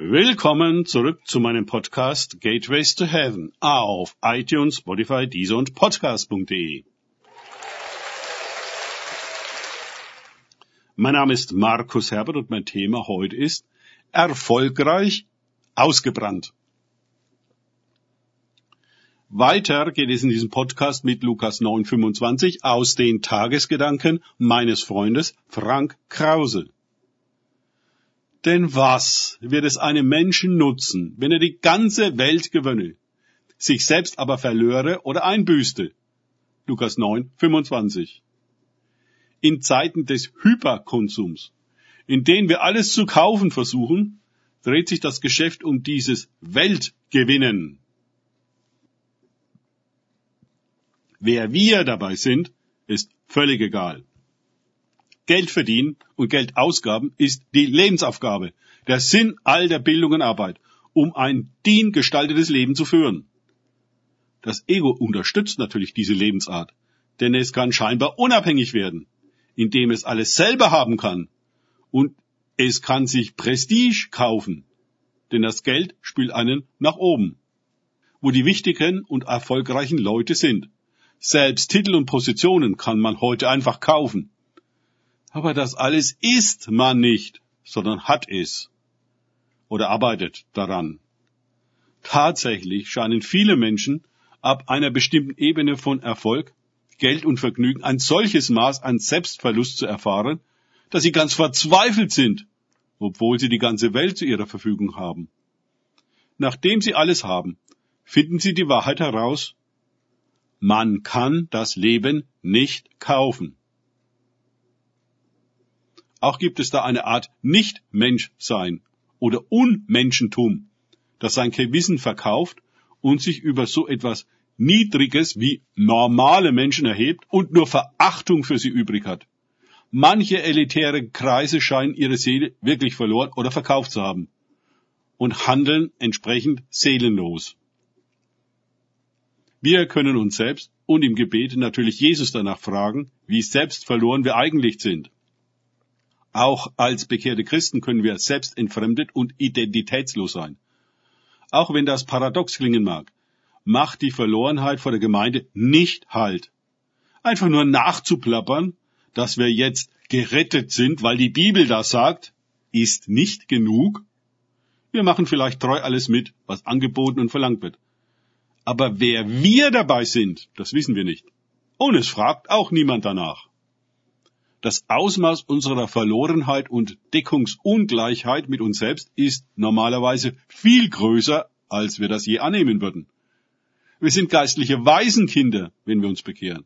Willkommen zurück zu meinem Podcast Gateways to Heaven auf iTunes, Spotify, Deezer und Podcast.de. Mein Name ist Markus Herbert und mein Thema heute ist erfolgreich ausgebrannt. Weiter geht es in diesem Podcast mit Lukas 9,25 aus den Tagesgedanken meines Freundes Frank Krause. Denn was wird es einem Menschen nutzen, wenn er die ganze Welt gewönne, sich selbst aber verlöre oder einbüßte? Lukas 9, 25. In Zeiten des Hyperkonsums, in denen wir alles zu kaufen versuchen, dreht sich das Geschäft um dieses Weltgewinnen. Wer wir dabei sind, ist völlig egal. Geld verdienen und Geld ausgaben ist die Lebensaufgabe, der Sinn all der Bildung und Arbeit, um ein diengestaltetes Leben zu führen. Das Ego unterstützt natürlich diese Lebensart, denn es kann scheinbar unabhängig werden, indem es alles selber haben kann und es kann sich Prestige kaufen, denn das Geld spült einen nach oben, wo die wichtigen und erfolgreichen Leute sind. Selbst Titel und Positionen kann man heute einfach kaufen. Aber das alles ist man nicht, sondern hat es oder arbeitet daran. Tatsächlich scheinen viele Menschen ab einer bestimmten Ebene von Erfolg, Geld und Vergnügen ein solches Maß an Selbstverlust zu erfahren, dass sie ganz verzweifelt sind, obwohl sie die ganze Welt zu ihrer Verfügung haben. Nachdem sie alles haben, finden sie die Wahrheit heraus, man kann das Leben nicht kaufen. Auch gibt es da eine Art Nicht-Menschsein oder Unmenschentum, das sein Gewissen verkauft und sich über so etwas Niedriges wie normale Menschen erhebt und nur Verachtung für sie übrig hat. Manche elitäre Kreise scheinen ihre Seele wirklich verloren oder verkauft zu haben und handeln entsprechend seelenlos. Wir können uns selbst und im Gebet natürlich Jesus danach fragen, wie selbst verloren wir eigentlich sind. Auch als bekehrte Christen können wir selbst entfremdet und identitätslos sein. Auch wenn das paradox klingen mag, macht die Verlorenheit vor der Gemeinde nicht Halt. Einfach nur nachzuplappern, dass wir jetzt gerettet sind, weil die Bibel das sagt, ist nicht genug. Wir machen vielleicht treu alles mit, was angeboten und verlangt wird. Aber wer wir dabei sind, das wissen wir nicht. Und es fragt auch niemand danach. Das Ausmaß unserer Verlorenheit und Deckungsungleichheit mit uns selbst ist normalerweise viel größer, als wir das je annehmen würden. Wir sind geistliche Waisenkinder, wenn wir uns bekehren.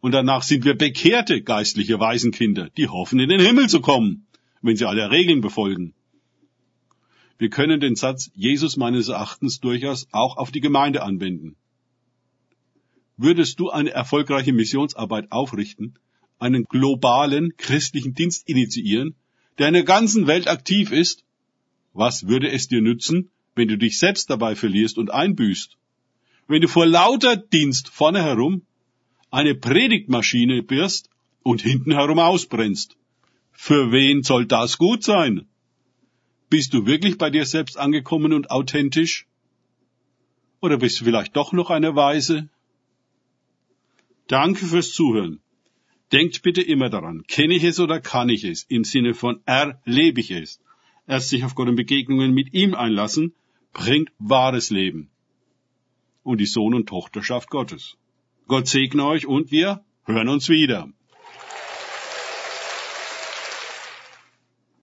Und danach sind wir bekehrte geistliche Waisenkinder, die hoffen, in den Himmel zu kommen, wenn sie alle Regeln befolgen. Wir können den Satz Jesus meines Erachtens durchaus auch auf die Gemeinde anwenden. Würdest du eine erfolgreiche Missionsarbeit aufrichten, einen globalen christlichen Dienst initiieren, der in der ganzen Welt aktiv ist, was würde es dir nützen, wenn du dich selbst dabei verlierst und einbüßt? Wenn du vor lauter Dienst vorne herum eine Predigtmaschine bist und hinten herum ausbrennst. Für wen soll das gut sein? Bist du wirklich bei dir selbst angekommen und authentisch? Oder bist du vielleicht doch noch eine Weise? Danke fürs Zuhören. Denkt bitte immer daran, kenne ich es oder kann ich es, im Sinne von erlebe ich es. Erst sich auf Gott und Begegnungen mit ihm einlassen, bringt wahres Leben und die Sohn- und Tochterschaft Gottes. Gott segne euch und wir hören uns wieder.